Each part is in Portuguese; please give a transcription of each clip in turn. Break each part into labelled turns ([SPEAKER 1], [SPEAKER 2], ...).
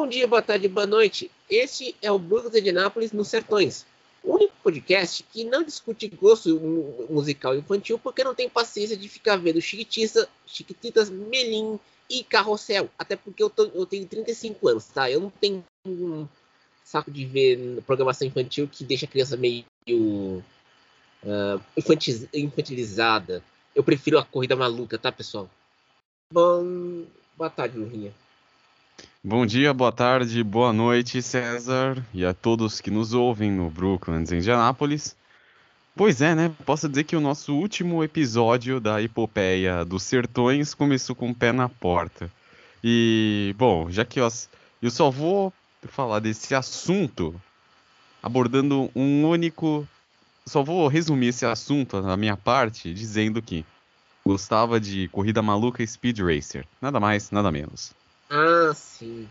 [SPEAKER 1] Bom dia, boa tarde, boa noite. Este é o Brooklyn de Indianápolis nos Sertões. O único podcast que não discute gosto musical infantil porque não tem paciência de ficar vendo Chiquititas, Chiquititas Melim e Carrossel. Até porque eu, tô, eu tenho 35 anos, tá? Eu não tenho um saco de ver programação infantil que deixa a criança meio uh, infantiz, infantilizada. Eu prefiro a corrida maluca, tá, pessoal? Bom, boa tarde, Lurinha.
[SPEAKER 2] Bom dia, boa tarde, boa noite, César, e a todos que nos ouvem no Brooklyn, em Indianápolis. Pois é, né? Posso dizer que o nosso último episódio da epopeia dos sertões começou com o pé na porta. E, bom, já que eu, eu só vou falar desse assunto abordando um único. Só vou resumir esse assunto na minha parte dizendo que gostava de corrida maluca Speed Racer. Nada mais, nada menos.
[SPEAKER 1] Ah, sim.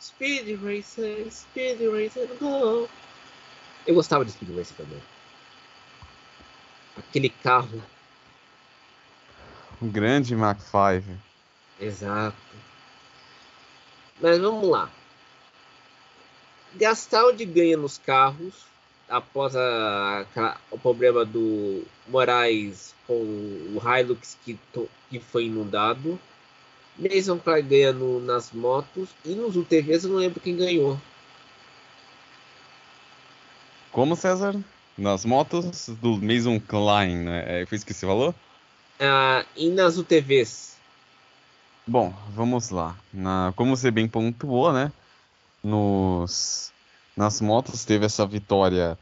[SPEAKER 1] Speed Racer, Speed Racer, go! Eu gostava de Speed Racer também. Aquele carro.
[SPEAKER 2] Um grande Mach 5.
[SPEAKER 1] Exato. Mas vamos lá. Gastaldi ganha nos carros após a, a, o problema do Moraes com o Hilux que, to, que foi inundado. Mason ganha no, nas motos e nos UTVs eu não lembro quem ganhou.
[SPEAKER 2] Como, César? Nas motos do Mason Klein, né? É, foi isso que você falou?
[SPEAKER 1] Ah, e nas UTVs?
[SPEAKER 2] Bom, vamos lá. Na, como você bem pontuou, né? Nos, nas motos teve essa vitória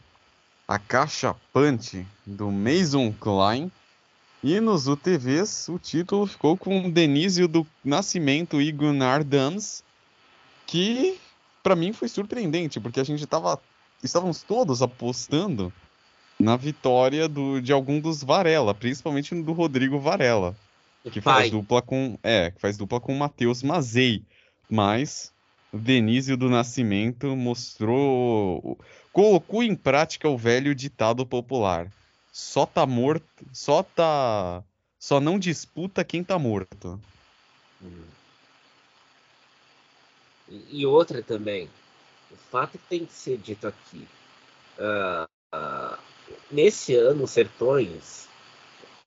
[SPEAKER 2] acachapante do Mason Klein. E nos UTVs o título ficou com Denísio do Nascimento e Gunnar Dams, que para mim foi surpreendente, porque a gente tava, estávamos todos apostando na vitória do, de algum dos Varela, principalmente do Rodrigo Varela, que faz dupla com, é, que faz dupla com o Matheus Mazei, mas Denísio do Nascimento mostrou, colocou em prática o velho ditado popular só tá morto, só tá, só não disputa quem tá morto.
[SPEAKER 1] E outra também, o fato que tem que ser dito aqui, uh, uh, nesse ano, Sertões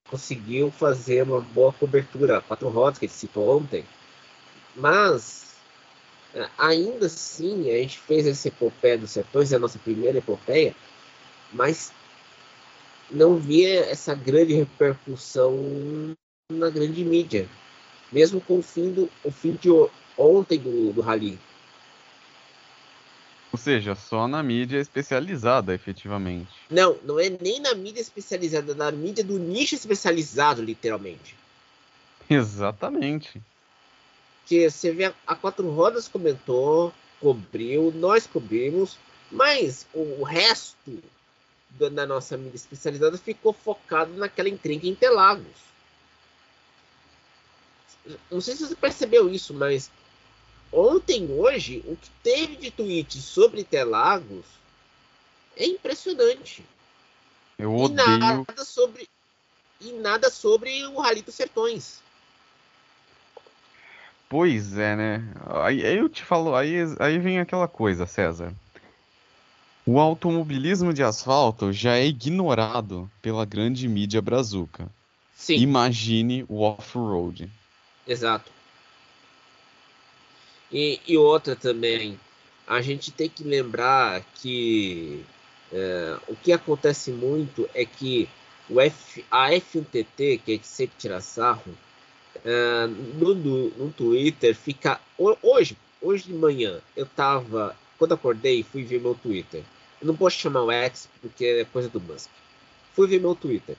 [SPEAKER 1] conseguiu fazer uma boa cobertura, quatro rodas que ele citou ontem, mas uh, ainda assim a gente fez essa epopeia dos Sertões, é a nossa primeira epopeia, mas não via essa grande repercussão na grande mídia, mesmo com o fim, do, o fim de ontem do, do Rally.
[SPEAKER 2] Ou seja, só na mídia especializada, efetivamente.
[SPEAKER 1] Não, não é nem na mídia especializada, é na mídia do nicho especializado, literalmente.
[SPEAKER 2] Exatamente.
[SPEAKER 1] Que você vê a Quatro Rodas comentou, cobriu, nós cobrimos, mas o resto da nossa mídia especializada ficou focado naquela encrenca em Interlagos. Não sei se você percebeu isso, mas ontem, hoje, o que teve de tweet sobre Interlagos é impressionante.
[SPEAKER 2] Eu odeio.
[SPEAKER 1] E nada sobre, e nada sobre o Rally dos Sertões.
[SPEAKER 2] Pois é, né? Aí, aí eu te falo, aí, aí vem aquela coisa, César. O automobilismo de asfalto já é ignorado pela grande mídia brazuca.
[SPEAKER 1] Sim.
[SPEAKER 2] Imagine o off-road.
[SPEAKER 1] Exato. E, e, outra também, a gente tem que lembrar que é, o que acontece muito é que o F, a F1TT, que a gente sempre tira sarro, é, no, no, no Twitter fica. Hoje, hoje de manhã, eu tava. Quando acordei, fui ver meu Twitter. Eu não posso chamar o X porque é coisa do Musk. Fui ver meu Twitter.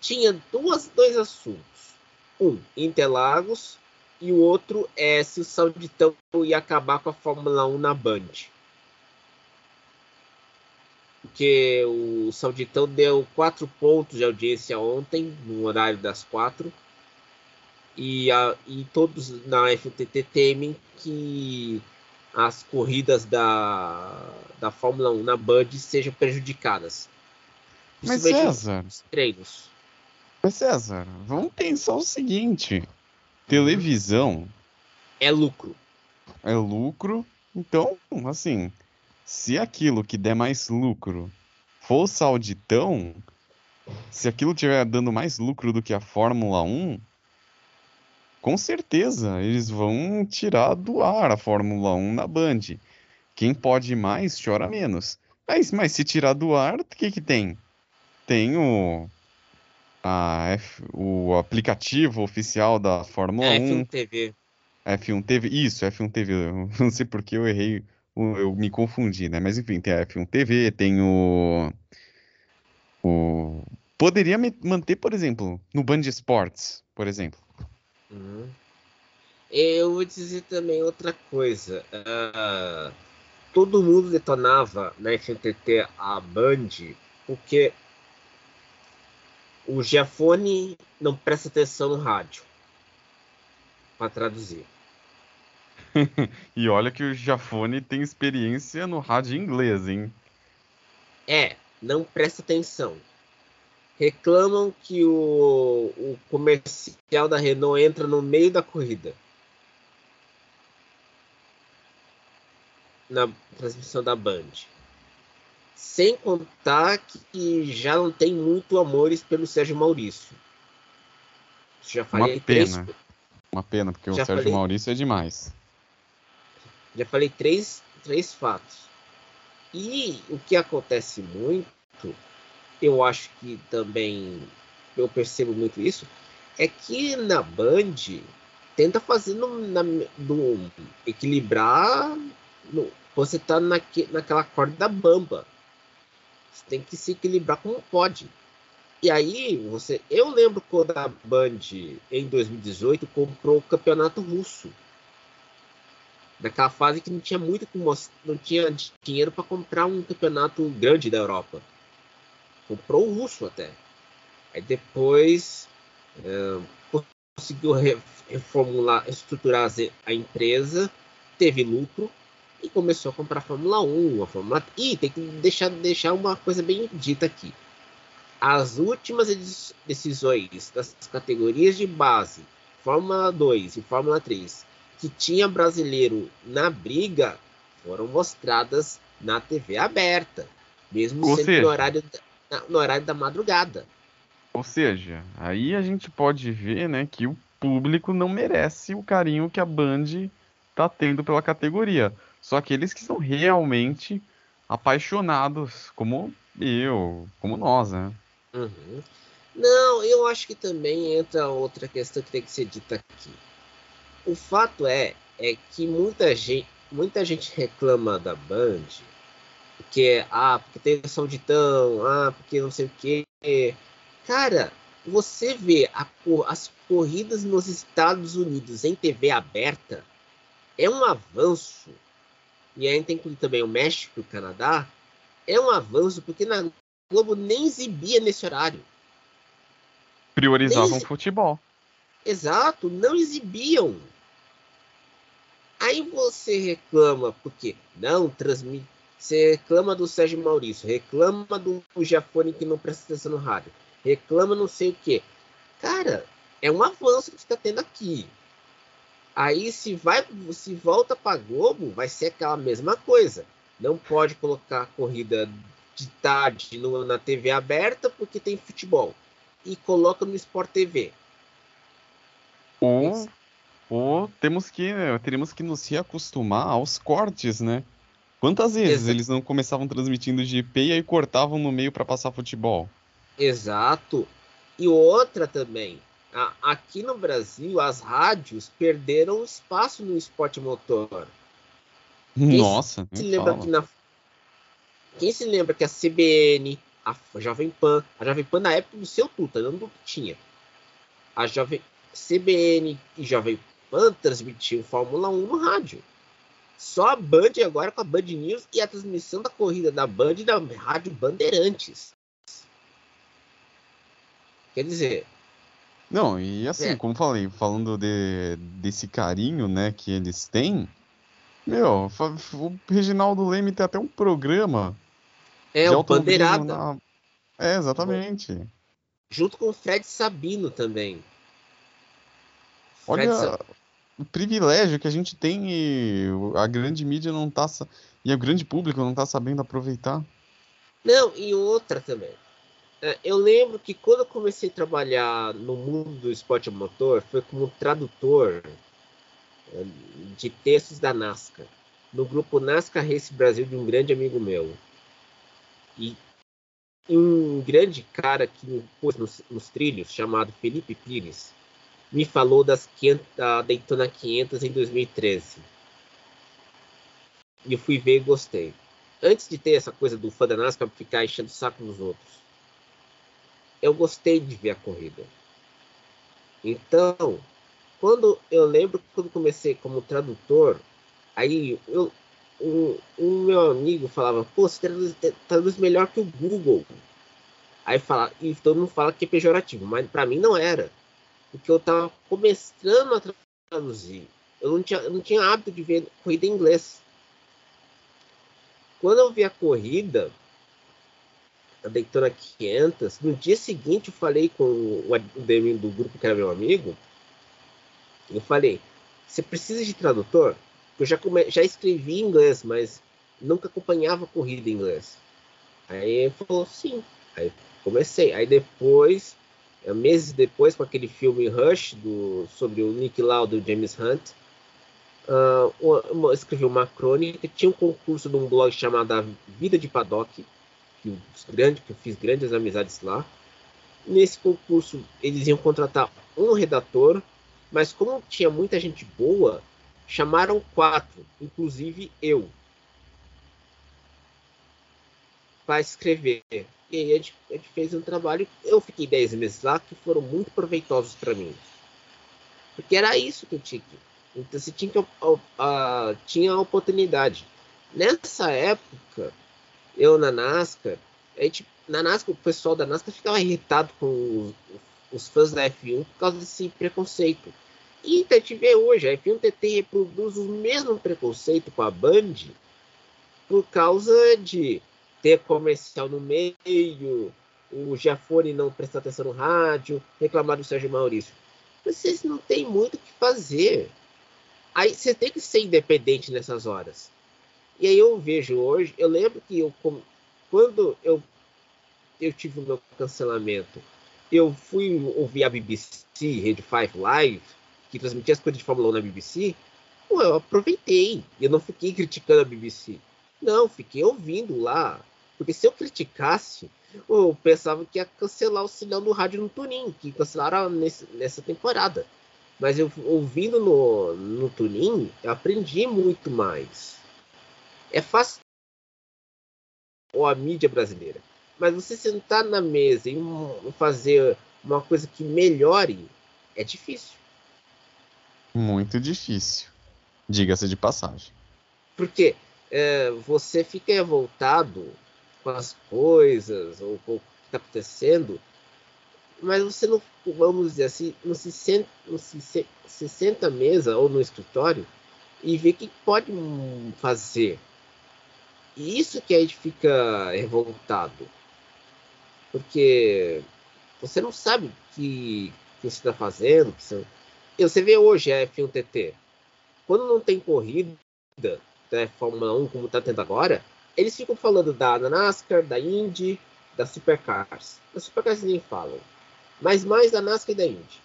[SPEAKER 1] Tinha duas, dois assuntos. Um, Interlagos. E o outro é se o Sauditão ia acabar com a Fórmula 1 na Band. Porque o Sauditão deu quatro pontos de audiência ontem, no horário das quatro. E, a, e todos na FTT temem que as corridas da, da Fórmula 1 na Band sejam prejudicadas.
[SPEAKER 2] Mas César,
[SPEAKER 1] treinos.
[SPEAKER 2] Mas César, vamos pensar o seguinte: televisão
[SPEAKER 1] é lucro.
[SPEAKER 2] é lucro. Então, assim, se aquilo que der mais lucro for o Sauditão, se aquilo estiver dando mais lucro do que a Fórmula 1, com certeza eles vão tirar do ar a Fórmula 1 na Band. Quem pode mais chora menos. Mas, mas se tirar do ar, o que, que tem? Tem o, a F, o aplicativo oficial da Fórmula
[SPEAKER 1] É,
[SPEAKER 2] 1.
[SPEAKER 1] F1 TV.
[SPEAKER 2] F1 TV, isso, F1 TV. Eu não sei porque eu errei, eu me confundi, né? Mas enfim, tem a F1 TV, tem o. o... Poderia me- manter, por exemplo, no Band Esportes, por exemplo.
[SPEAKER 1] Uhum. Eu vou dizer também outra coisa. ah, todo mundo detonava na FNTT a Band porque o Giafone não presta atenção no rádio para traduzir.
[SPEAKER 2] E olha que o Jafone tem experiência no rádio inglês, hein?
[SPEAKER 1] É, não presta atenção. Reclamam que o, o comercial da Renault entra no meio da corrida. Na transmissão da Band. Sem contar que já não tem muito amores pelo Sérgio Maurício. Já falei
[SPEAKER 2] Uma
[SPEAKER 1] três,
[SPEAKER 2] pena. Uma pena, porque o
[SPEAKER 1] Já
[SPEAKER 2] Sérgio
[SPEAKER 1] falei.
[SPEAKER 2] Maurício é demais.
[SPEAKER 1] Já falei três, três fatos. E o que acontece muito, eu acho que também eu percebo muito isso, é que na Band tenta fazer no, na, no- equilibrar. no- você tá naque, naquela corda bamba. Você tem que se equilibrar como pode. E aí, você. Eu lembro quando a Band, em 2018, comprou o campeonato russo naquela fase que não tinha muito não tinha dinheiro para comprar um campeonato grande da Europa. Comprou o russo até. Aí depois é, conseguiu re- reformular, estruturar a empresa, teve lucro e começou a comprar a Fórmula 1, a Fórmula E tem que deixar, deixar uma coisa bem dita aqui. As últimas decisões das categorias de base, Fórmula 2 e Fórmula 3, que tinha brasileiro na briga foram mostradas na TV aberta, mesmo
[SPEAKER 2] Ou
[SPEAKER 1] sendo
[SPEAKER 2] seja-
[SPEAKER 1] no horário, no horário da madrugada.
[SPEAKER 2] Ou seja, aí a gente pode ver, né, que o público não merece o carinho que a Band tá tendo pela categoria. Só aqueles que são realmente apaixonados, como eu, como nós, né?
[SPEAKER 1] Uhum. Não, eu acho que também entra outra questão que tem que ser dita aqui. O fato é, é que muita gente, muita gente reclama da Band, porque ah, porque tem o sauditão, ah, porque não sei o quê. Cara, você vê a as corridas nos Estados Unidos em TV aberta é um avanço. E aí tem também o México e o Canadá. É um avanço porque na Globo nem exibia nesse horário.
[SPEAKER 2] Priorizavam o futebol.
[SPEAKER 1] Exato, não exibiam. Aí você reclama, porque não transmite. Você reclama do Sérgio Maurício, reclama do Jafone que não presta atenção no rádio, reclama não sei o que. Cara, é um avanço que está tendo aqui. Aí se vai, se volta para Globo, vai ser aquela mesma coisa. Não pode colocar a corrida de tarde no- na TV aberta porque tem futebol. E coloca no Sport TV.
[SPEAKER 2] Ou, ou temos que, teremos que nos reacostumar aos cortes, né? Quantas vezes
[SPEAKER 1] Exa-
[SPEAKER 2] eles não começavam transmitindo GP e aí cortavam no meio para passar futebol?
[SPEAKER 1] Exato. E outra também, aqui no Brasil as rádios perderam espaço no esporte motor.
[SPEAKER 2] Nossa,
[SPEAKER 1] Se
[SPEAKER 2] nem
[SPEAKER 1] lembra que na quem se lembra que a CBN, a Jovem Pan, a Jovem Pan na época do seu Tuta, não do que tinha. A Jovem CBN e Jovem Pan transmitiam Fórmula 1 no rádio. Só a Band agora com a Band News e a transmissão da corrida da Band e da Rádio Bandeirantes. Quer dizer,
[SPEAKER 2] Não, e assim,
[SPEAKER 1] É.
[SPEAKER 2] como falei, falando de, desse carinho, né, que eles têm, meu, o Reginaldo Leme tem até um programa
[SPEAKER 1] é o Bandeirada.
[SPEAKER 2] na- É, exatamente.
[SPEAKER 1] junto com o Fred Sabino também. Fred
[SPEAKER 2] Olha,
[SPEAKER 1] Sa-
[SPEAKER 2] privilégio que a gente tem e a grande mídia não tá e o grande público não tá sabendo aproveitar.
[SPEAKER 1] Não, e outra também. É, eu lembro que quando eu comecei a trabalhar no mundo do esporte motor, foi como tradutor é, de textos da NASCAR, no grupo NASCAR Race Brasil de um grande amigo meu. E um grande cara que pôs nos, nos trilhos, chamado Felipe Pires, me falou das 500, da Daytona 500 em 2013. E eu fui ver e gostei. Antes de ter essa coisa do fã da NASCAR ficar enchendo o saco dos outros, eu gostei de ver a corrida. Então, quando eu lembro quando comecei como tradutor, aí eu, um, um meu amigo falava, pô, você traduz, traduz melhor que o Google. Aí fala, e todo mundo fala que é pejorativo, mas para mim não era porque eu estava começando a traduzir. Eu não tinha, eu não tinha hábito de ver corrida em inglês. Quando eu vi a corrida, a Daytona 500, no dia seguinte eu falei com o admin do grupo que era meu amigo. Eu falei: Você precisa de tradutor? Eu já, come, já escrevi em inglês, mas nunca acompanhava a corrida em inglês. Aí ele falou: Sim. Aí comecei. Aí depois meses depois, com aquele filme Rush do, sobre o Nick Lauda e o James Hunt, uh, escreveu uma crônica. Tinha um concurso de um blog chamado Vida de Paddock, que, grande, que eu fiz grandes amizades lá. Nesse concurso, eles iam contratar um redator, mas como tinha muita gente boa, chamaram quatro, inclusive eu, para escrever. E aí a gente, a gente, fez um trabalho. Eu fiquei 10 meses lá que foram muito proveitosos para mim. Porque era isso que eu tinha que. Então você tinha, que, a, tinha a oportunidade. Nessa época, eu na NASCAR, a gente, na NASCAR, o pessoal da NASCAR ficava irritado com os, os fãs da F1 por causa desse preconceito. E a gente vê hoje, a F1 TT reproduz o mesmo preconceito com a Band por causa de ter comercial no meio, o Giafone não prestar atenção no rádio, reclamar do Sérgio Maurício. Vocês não têm muito o que fazer. Aí você tem que ser independente nessas horas. E aí eu vejo hoje, eu lembro que eu quando eu eu tive o meu cancelamento, eu fui ouvir a BBC, Rede 5 Live, que transmitia as coisas de Fórmula 1 na BBC, eu aproveitei. Eu não fiquei criticando a BBC. Não, fiquei ouvindo lá. Porque se eu criticasse, eu pensava que ia cancelar o sinal do rádio no Tunin, que cancelaram nesse, nessa temporada. Mas eu ouvindo no, no Tunin, eu aprendi muito mais. É fácil ou a mídia brasileira. Mas você sentar na mesa e fazer uma coisa que melhore é difícil.
[SPEAKER 2] Muito difícil. Diga-se de passagem.
[SPEAKER 1] Porque é, você fica revoltado com as coisas ou com o que está acontecendo, mas você não, vamos dizer assim, não se senta, não se, se senta à mesa ou no escritório e vê o que pode fazer. E isso que a gente fica revoltado. Porque você não sabe o que, que você está fazendo. Você... você vê hoje a F1 TT. Quando não tem corrida, né, Fórmula 1 como está tendo agora, eles ficam falando da NASCAR, da Indy, da Supercars. Da Supercars nem falam. Mas mais da NASCAR e da Indy.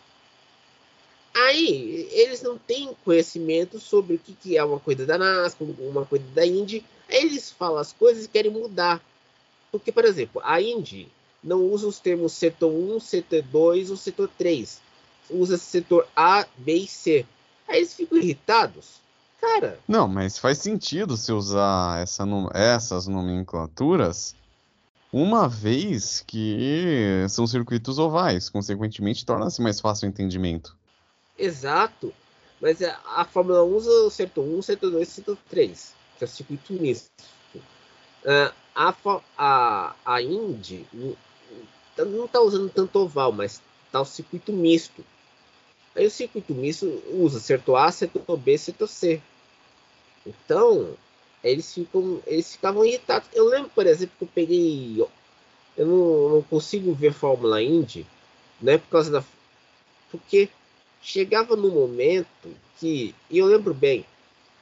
[SPEAKER 1] Aí, eles não têm conhecimento sobre o que, que é uma coisa da NASCAR, uma coisa da Indy. Aí eles falam as coisas e querem mudar. Porque, por exemplo, a Indy não usa os termos setor 1, setor 2 ou setor 3. Usa setor A, B e C. Aí eles ficam irritados cara.
[SPEAKER 2] Não, mas faz sentido se usar essa, essas nomenclaturas uma vez que são circuitos ovais, consequentemente torna-se mais fácil o entendimento.
[SPEAKER 1] Exato. Mas é, a Fórmula 1 usa o setor 1, setor 2 setor 3, que é o circuito misto. Uh, a, a, a Indy não está usando tanto oval, mas está o circuito misto. Aí o circuito misto usa setor A, setor B, setor C. Então, eles ficam, eles ficavam irritados. Eu lembro, por exemplo, que eu peguei, eu não, não consigo ver Fórmula Indy, né, por causa da, porque chegava no momento que, e eu lembro bem,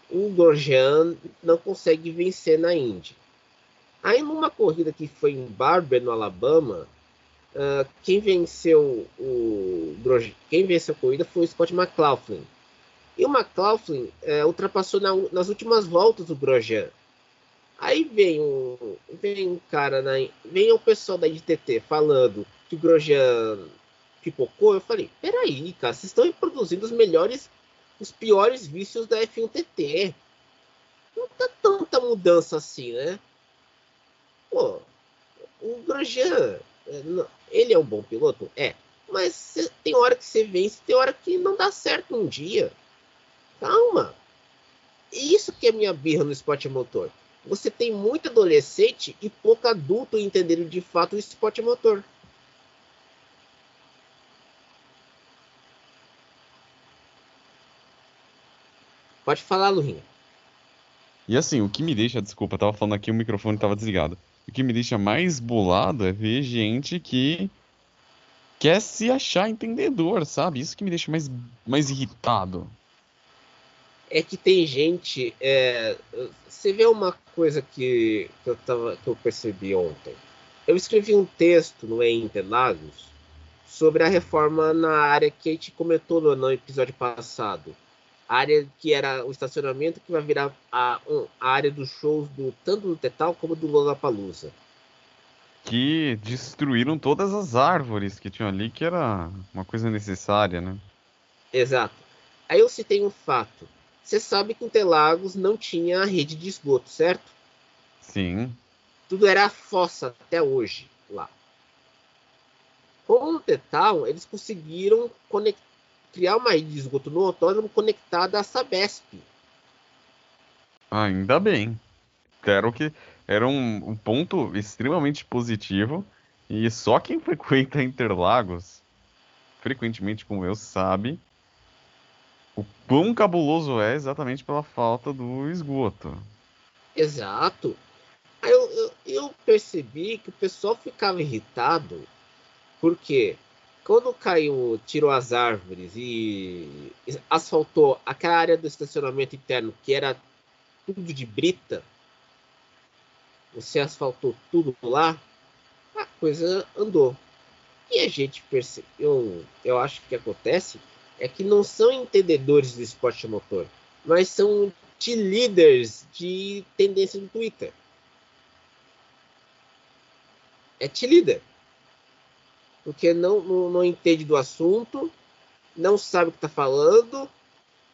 [SPEAKER 1] o Grosjean não consegue vencer na Indy. Aí numa corrida que foi em Barber, no Alabama, uh, quem venceu o quem venceu a corrida foi o Scott McLaughlin. E o McLaughlin uh, ultrapassou na, nas últimas voltas o Grosjean. Aí vem um, vem um cara, na, vem o pessoal da ITT falando que o Grosjean pipocou. Eu falei, peraí, cara, vocês estão reproduzindo os melhores, os piores vícios da F1TT. Não tá tanta mudança assim, né? Pô, o Grosjean, é, ele é um bom piloto? É. Mas tem hora que você vence, tem hora que não dá certo um dia. Calma. Isso que é minha birra no esporte motor você tem muito adolescente e pouco adulto entendendo de fato o esporte motor. Pode falar, Lurinha.
[SPEAKER 2] E assim, o que me deixa, desculpa, eu tava falando aqui, o microfone tava desligado. O que me deixa mais bolado é ver gente que quer se achar entendedor, sabe? Isso que me deixa mais, mais irritado
[SPEAKER 1] é que tem gente. É, você vê uma coisa que, que, eu tava, que eu percebi ontem. Eu escrevi um texto no Interlagos sobre a reforma na área que a gente comentou no, no episódio passado. A área que era o estacionamento que vai virar a, a área dos shows do tanto do Tetal como do Lollapalooza.
[SPEAKER 2] Que destruíram todas as árvores que tinham ali, que era uma coisa necessária, né?
[SPEAKER 1] Exato. Aí eu citei um fato. Você sabe que Interlagos não tinha rede de esgoto, certo?
[SPEAKER 2] Sim.
[SPEAKER 1] Tudo era fossa até hoje lá. Com o Tetal, eles conseguiram criar uma rede de esgoto no autódromo conectada à Sabesp.
[SPEAKER 2] Ainda bem. Que era um, um ponto extremamente positivo e só quem frequenta Interlagos frequentemente como eu sabe o quão cabuloso é exatamente pela falta do esgoto.
[SPEAKER 1] Exato. Eu, eu, eu percebi que o pessoal ficava irritado porque quando caiu, tirou as árvores e asfaltou aquela área do estacionamento interno que era tudo de brita, você asfaltou tudo lá, a coisa andou. E a gente percebeu, eu, eu acho que acontece é que não são entendedores do esporte motor, mas são de líderes de tendência no Twitter. É te líder. Porque não, não, não, entende do assunto, não sabe o que está falando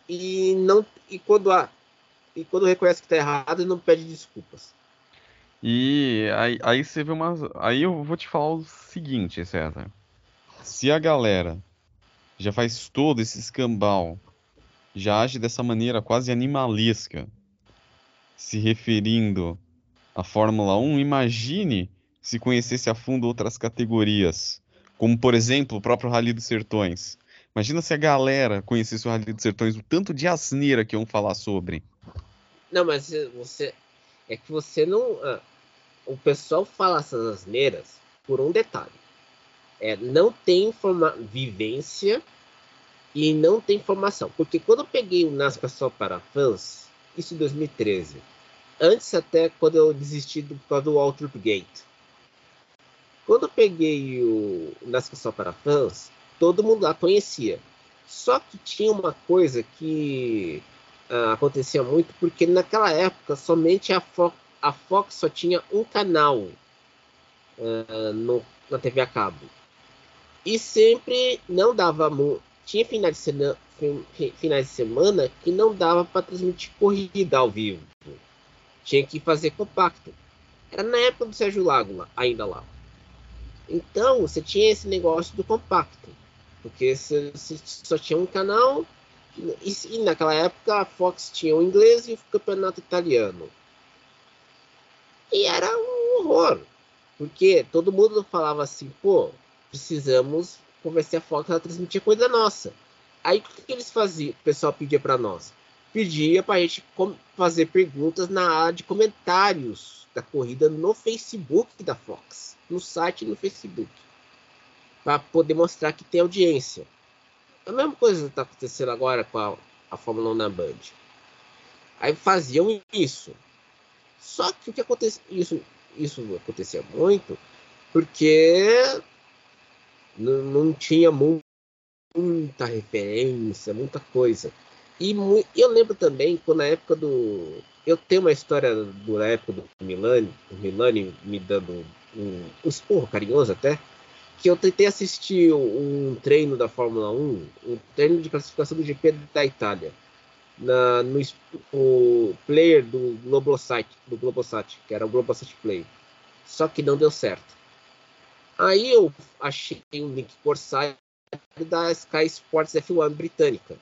[SPEAKER 1] e não e quando a, e quando reconhece que está errado não pede desculpas.
[SPEAKER 2] E aí, aí você vê umas. Aí eu vou te falar o seguinte, César. Se a galera já faz todo esse escambau, já age dessa maneira quase animalesca, se referindo à Fórmula 1, imagine se conhecesse a fundo outras categorias, como por exemplo o próprio Rally dos Sertões. Imagina se a galera conhecesse o Rally dos Sertões, o tanto de asneira que iam falar sobre.
[SPEAKER 1] Não, mas você. É que você não. Ah, o pessoal fala essas asneiras por um detalhe é, não tem forma, vivência e não tem formação. Porque quando eu peguei o NASCAR só para fãs, isso em 2013, antes até quando eu desisti do, do Walter Gate. Quando eu peguei o NASCAR só para fãs, todo mundo lá conhecia. Só que tinha uma coisa que uh, acontecia muito, porque naquela época somente a, Fo a Fox só tinha um canal uh, no, na TV a cabo e sempre não dava. Tinha finais de, semana, finais de semana que não dava para transmitir corrida ao vivo. Tinha que fazer compacto. Era na época do Sérgio Lago ainda lá. Então você tinha esse negócio do compacto. Porque você, você só tinha um canal. E, e, naquela época a Fox tinha o inglês e o campeonato italiano. E era um horror. Porque todo mundo falava assim, pô, precisamos convencer a Fox a transmitir coisa nossa. Aí o que, que eles faziam? O pessoal pedia para nós? Pedia para a gente fazer perguntas na área de comentários da corrida no Facebook da Fox, no site e no Facebook, para poder mostrar que tem audiência. A mesma coisa está acontecendo agora com a, a Fórmula 1 na Band. Aí faziam isso. Só que o que acontecia, isso, isso acontecia muito porque não, não tinha muita referência, muita coisa. E eu lembro também quando na época do. Eu tenho uma história do época do Milani, o Milani me dando um, um esporro carinhoso até, que eu tentei assistir um treino da Fórmula 1, um treino de classificação do GP da Itália, na, no o player do Globosat, do Globosat, que era o Globosat Play. Só que não deu certo. Aí eu achei um link por site da Sky Sports F1 britânica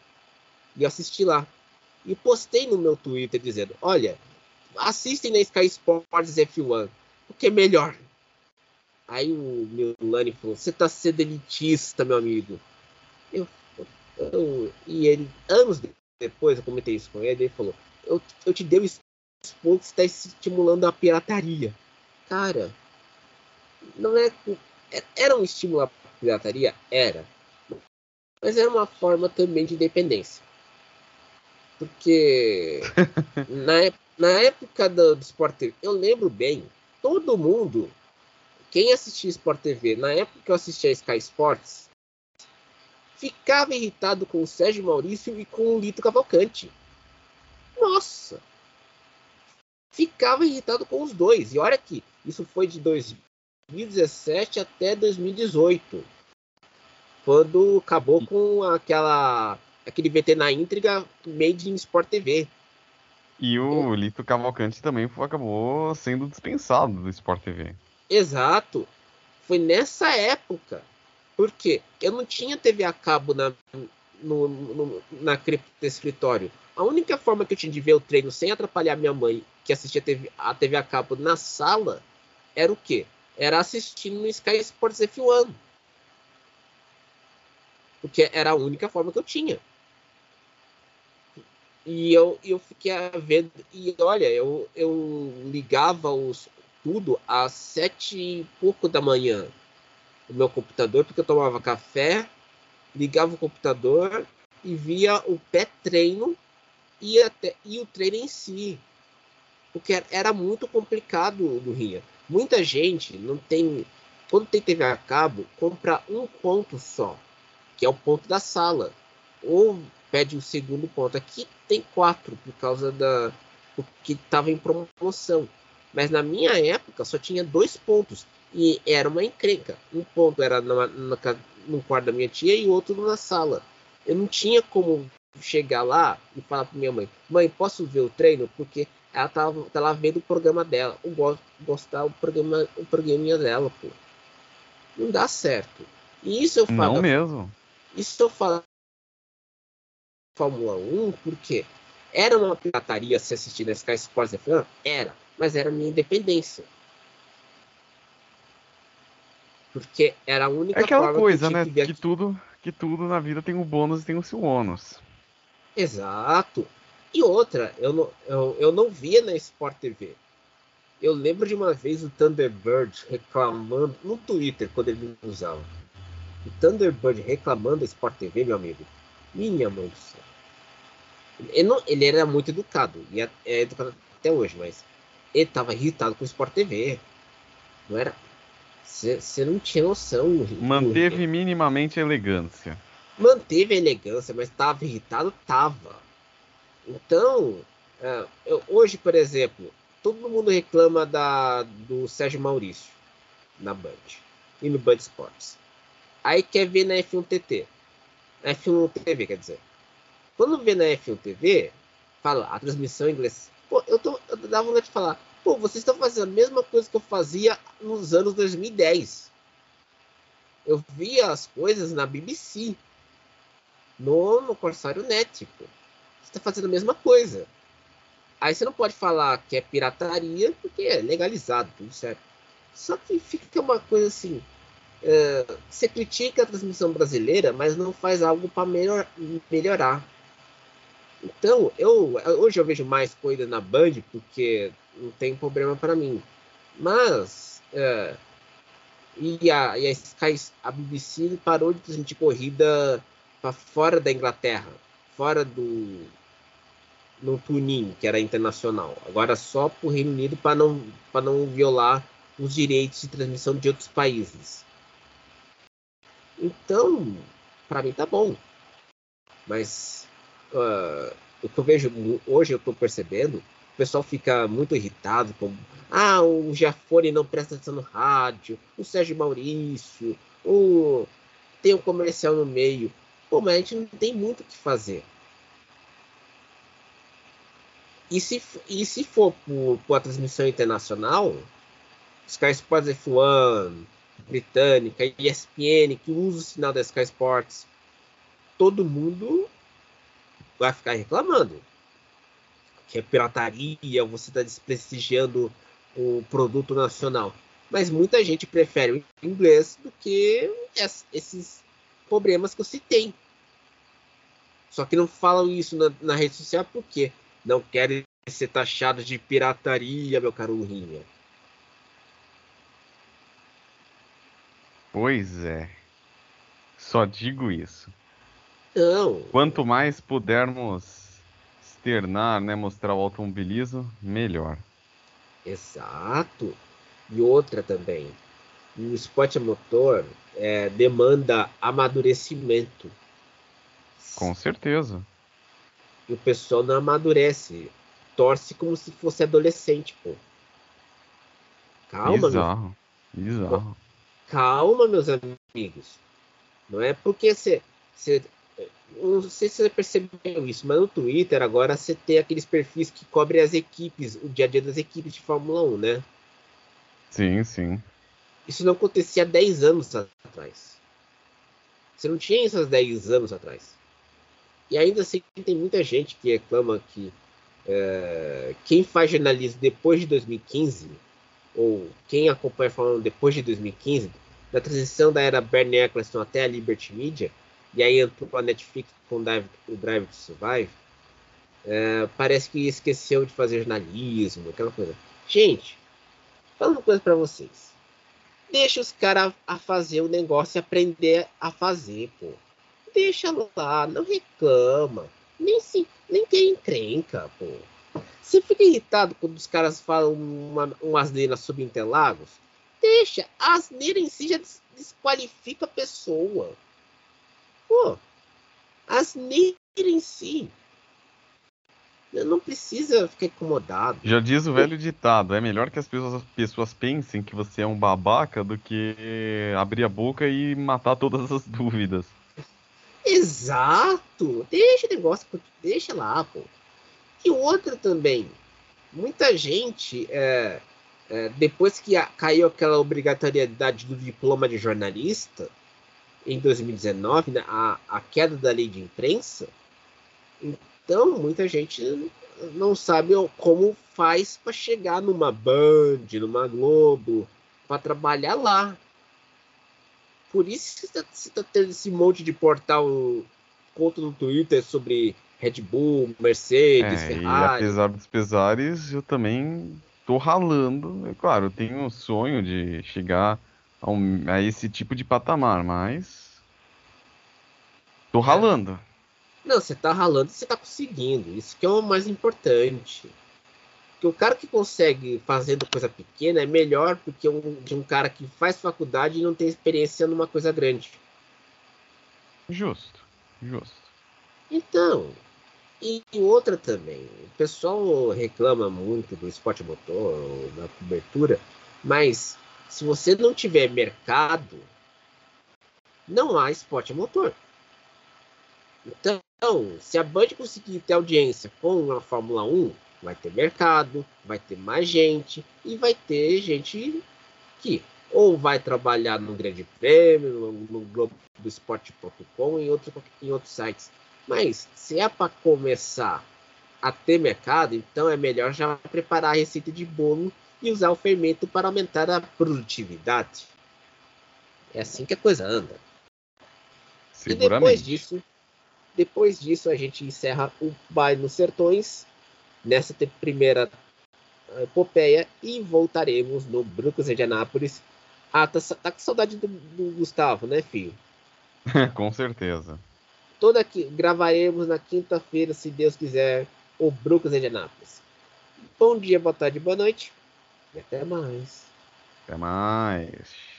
[SPEAKER 1] e assisti lá. E postei no meu Twitter dizendo: Olha, assistem na Sky Sports F1, o que é melhor. Aí o Milani falou: Você tá sendo elitista, meu amigo. Eu, eu, e ele, anos depois, eu comentei isso com ele, ele falou: Eu, eu te dei esse ponto que está estimulando a pirataria. Cara, não é. é era um estímulo à pirataria? Era. Mas era uma forma também de independência. Porque na, na época do, do Sport TV, eu lembro bem, todo mundo, quem assistia Sport TV, na época que eu assistia Sky Sports, ficava irritado com o Sérgio Maurício e com o Lito Cavalcante. Nossa! Ficava irritado com os dois. E olha que isso foi de 2017 até 2018. Quando acabou com aquela aquele VT na íntriga made in Sport TV.
[SPEAKER 2] E o Eu... Lito Cavalcante também acabou sendo dispensado do Sport TV.
[SPEAKER 1] Exato. Foi nessa época. Porque eu não tinha TV a cabo na, no, no, na cripto escritório. A única forma que eu tinha de ver o treino sem atrapalhar minha mãe, que assistia TV, a TV a cabo na sala, era o quê? Era assistindo no Sky Sports F1. Porque era a única forma que eu tinha. E eu, eu fiquei ver. E olha, eu, eu ligava os, tudo às sete e pouco da manhã. O meu computador, porque eu tomava café, ligava o computador e via o pé treino e, até, e o treino em si. Porque era muito complicado do Ria. Muita gente não tem. Quando tem TV a cabo, compra um ponto só, que é o ponto da sala. Ou pede o segundo ponto. Aqui tem quatro por causa da que estava em promoção. Mas na minha época só tinha dois pontos e era uma encrenca. Um ponto era na, na, no quarto da minha tia e outro na sala. Eu não tinha como chegar lá e falar para minha mãe: Mãe, posso ver o treino? Porque ela tava, tava vendo o programa dela. Gosto gostar o programa, o programinha dela, pô. Não dá certo. E isso eu falo.
[SPEAKER 2] Não mesmo.
[SPEAKER 1] Isso eu falo Fórmula 1 porque era uma pirataria se assistir na Sky Sports F1? Era, mas era minha independência. Porque era a única
[SPEAKER 2] é aquela coisa, que né? Que, que tudo, que tudo na vida tem um bônus e tem o seu ônus.
[SPEAKER 1] Exato. E outra, eu não, eu, eu não via na Sport TV. Eu lembro de uma vez o Thunderbird reclamando no Twitter, quando ele usava. O Thunderbird reclamando da Sport TV, meu amigo. Minha mãe do céu. Ele, não, ele era muito educado, e é, é educado até hoje, mas ele tava irritado com o Sport TV. Não era. Você não tinha noção.
[SPEAKER 2] Manteve minimamente a elegância.
[SPEAKER 1] Manteve a elegância, mas tava irritado? Tava. Então, é, eu, hoje, por exemplo, todo mundo reclama da, do Sérgio Maurício na Band e no Band Sports. Aí quer ver na F1 TT. F1 TV, quer dizer. Quando vê na F1 TV, fala a transmissão em inglês. Pô, eu, tô, eu dava vontade de falar, pô, vocês estão fazendo a mesma coisa que eu fazia nos anos 2010. Eu via as coisas na BBC, no, no Corsário Net, pô. Você está fazendo a mesma coisa. Aí você não pode falar que é pirataria, porque é legalizado, tudo certo. Só que fica uma coisa assim, é, você critica a transmissão brasileira, mas não faz algo para melhor, melhorar. Então, eu hoje eu vejo mais coisa na Band porque não tem problema para mim. Mas é, e, a, e a Sky, a BBC parou de transmitir corrida para fora da Inglaterra, fora do no tuning, que era internacional. Agora só para o Reino Unido para não, não violar os direitos de transmissão de outros países. Então, para mim tá bom. Mas uh, o que eu vejo hoje, eu estou percebendo, o pessoal fica muito irritado com ah, o Giafone não presta atenção no rádio, o Sérgio Maurício, o... tem um comercial no meio. Pô, mas a gente não tem muito o que fazer. E se, e se for para a transmissão internacional, Sky Sports F1, Britânica, ESPN, que usa o sinal da Sky Sports, todo mundo vai ficar reclamando. Que é pirataria, você está desprestigiando o produto nacional. Mas muita gente prefere o inglês do que esses problemas que eu citei. Só que não falam isso na, na rede social porque não querem ser taxados de pirataria, meu caro Rinha.
[SPEAKER 2] Pois é. Só digo isso.
[SPEAKER 1] Não.
[SPEAKER 2] Quanto mais pudermos externar, né, mostrar o automobilismo, melhor.
[SPEAKER 1] Exato. E outra também. O esporte motor é, demanda amadurecimento.
[SPEAKER 2] Com certeza.
[SPEAKER 1] E o pessoal não amadurece. Torce como se fosse adolescente, pô.
[SPEAKER 2] Calma, Bizarro. Meu... Bizarro.
[SPEAKER 1] Calma, meus amigos. Não é porque você. você não sei se você percebeu isso, mas no Twitter agora você tem aqueles perfis que cobrem as equipes, o dia a dia das equipes de Fórmula 1, né?
[SPEAKER 2] Sim, sim.
[SPEAKER 1] Isso não acontecia há 10 anos atrás. Você não tinha há 10 anos atrás. E ainda assim tem muita gente que reclama que é, quem faz jornalismo depois de 2015, ou quem acompanha falando depois de 2015, da transição da era Bernie Eccleston até a Liberty Media, e aí entrou a Netflix com o Drive to Survive, é, parece que esqueceu de fazer jornalismo, aquela coisa. Gente, fala uma coisa para vocês. Deixa os caras a fazer o negócio e aprender a fazer, pô deixa lá, não reclama. Nem se nem tem encrenca, pô. Você fica irritado quando os caras falam uma, uma asneira sobre Interlagos? Deixa, a asneira em si já desqualifica a pessoa. Pô, asneira em si. Não precisa ficar incomodado.
[SPEAKER 2] Já diz o velho ditado: é melhor que as pessoas, pessoas pensem que você é um babaca do que abrir a boca e matar todas as dúvidas.
[SPEAKER 1] Exato! Deixa o negócio, deixa lá, pô. E outra também, muita gente, é, é, depois que caiu aquela obrigatoriedade do diploma de jornalista, em 2019, né, a, a queda da lei de imprensa, então muita gente não sabe como faz para chegar numa Band, numa Globo, para trabalhar lá. Por isso que você está tá tendo esse monte de portal conta no Twitter sobre Red Bull, Mercedes, é, Ferrari.
[SPEAKER 2] E apesar dos pesares, eu também tô ralando. É claro, eu tenho um sonho de chegar a, um, a esse tipo de patamar, mas. Tô é.
[SPEAKER 1] Não, você tá ralando e você tá conseguindo. Isso que é o mais importante. Porque o cara que consegue fazendo coisa pequena é melhor do que um, de um cara que faz faculdade e não tem experiência numa coisa grande.
[SPEAKER 2] Justo, justo.
[SPEAKER 1] Então, e outra também, o pessoal reclama muito do esporte motor, da cobertura, mas se você não tiver mercado, não há esporte motor. Então, se a Band conseguir ter audiência com a Fórmula 1, vai ter mercado, vai ter mais gente e vai ter gente que ou vai trabalhar no Grande Prêmio, no, no Globo do Esporte.com e outro, em outros sites. Mas se é para começar a ter mercado, então é melhor já preparar a receita de bolo e usar o fermento para aumentar a produtividade. É assim que a coisa anda. E depois disso, depois disso a gente encerra o baile nos sertões nessa primeira ah, epopeia e voltaremos no Brucos de Anápolis. Ah, tá, tá com saudade do, do Gustavo, né, filho?
[SPEAKER 2] com certeza.
[SPEAKER 1] toda aqui, gravaremos na quinta-feira, se Deus quiser, o Brooklyn de Anápolis. Bom dia, boa tarde, boa noite. E até mais.
[SPEAKER 2] Até mais.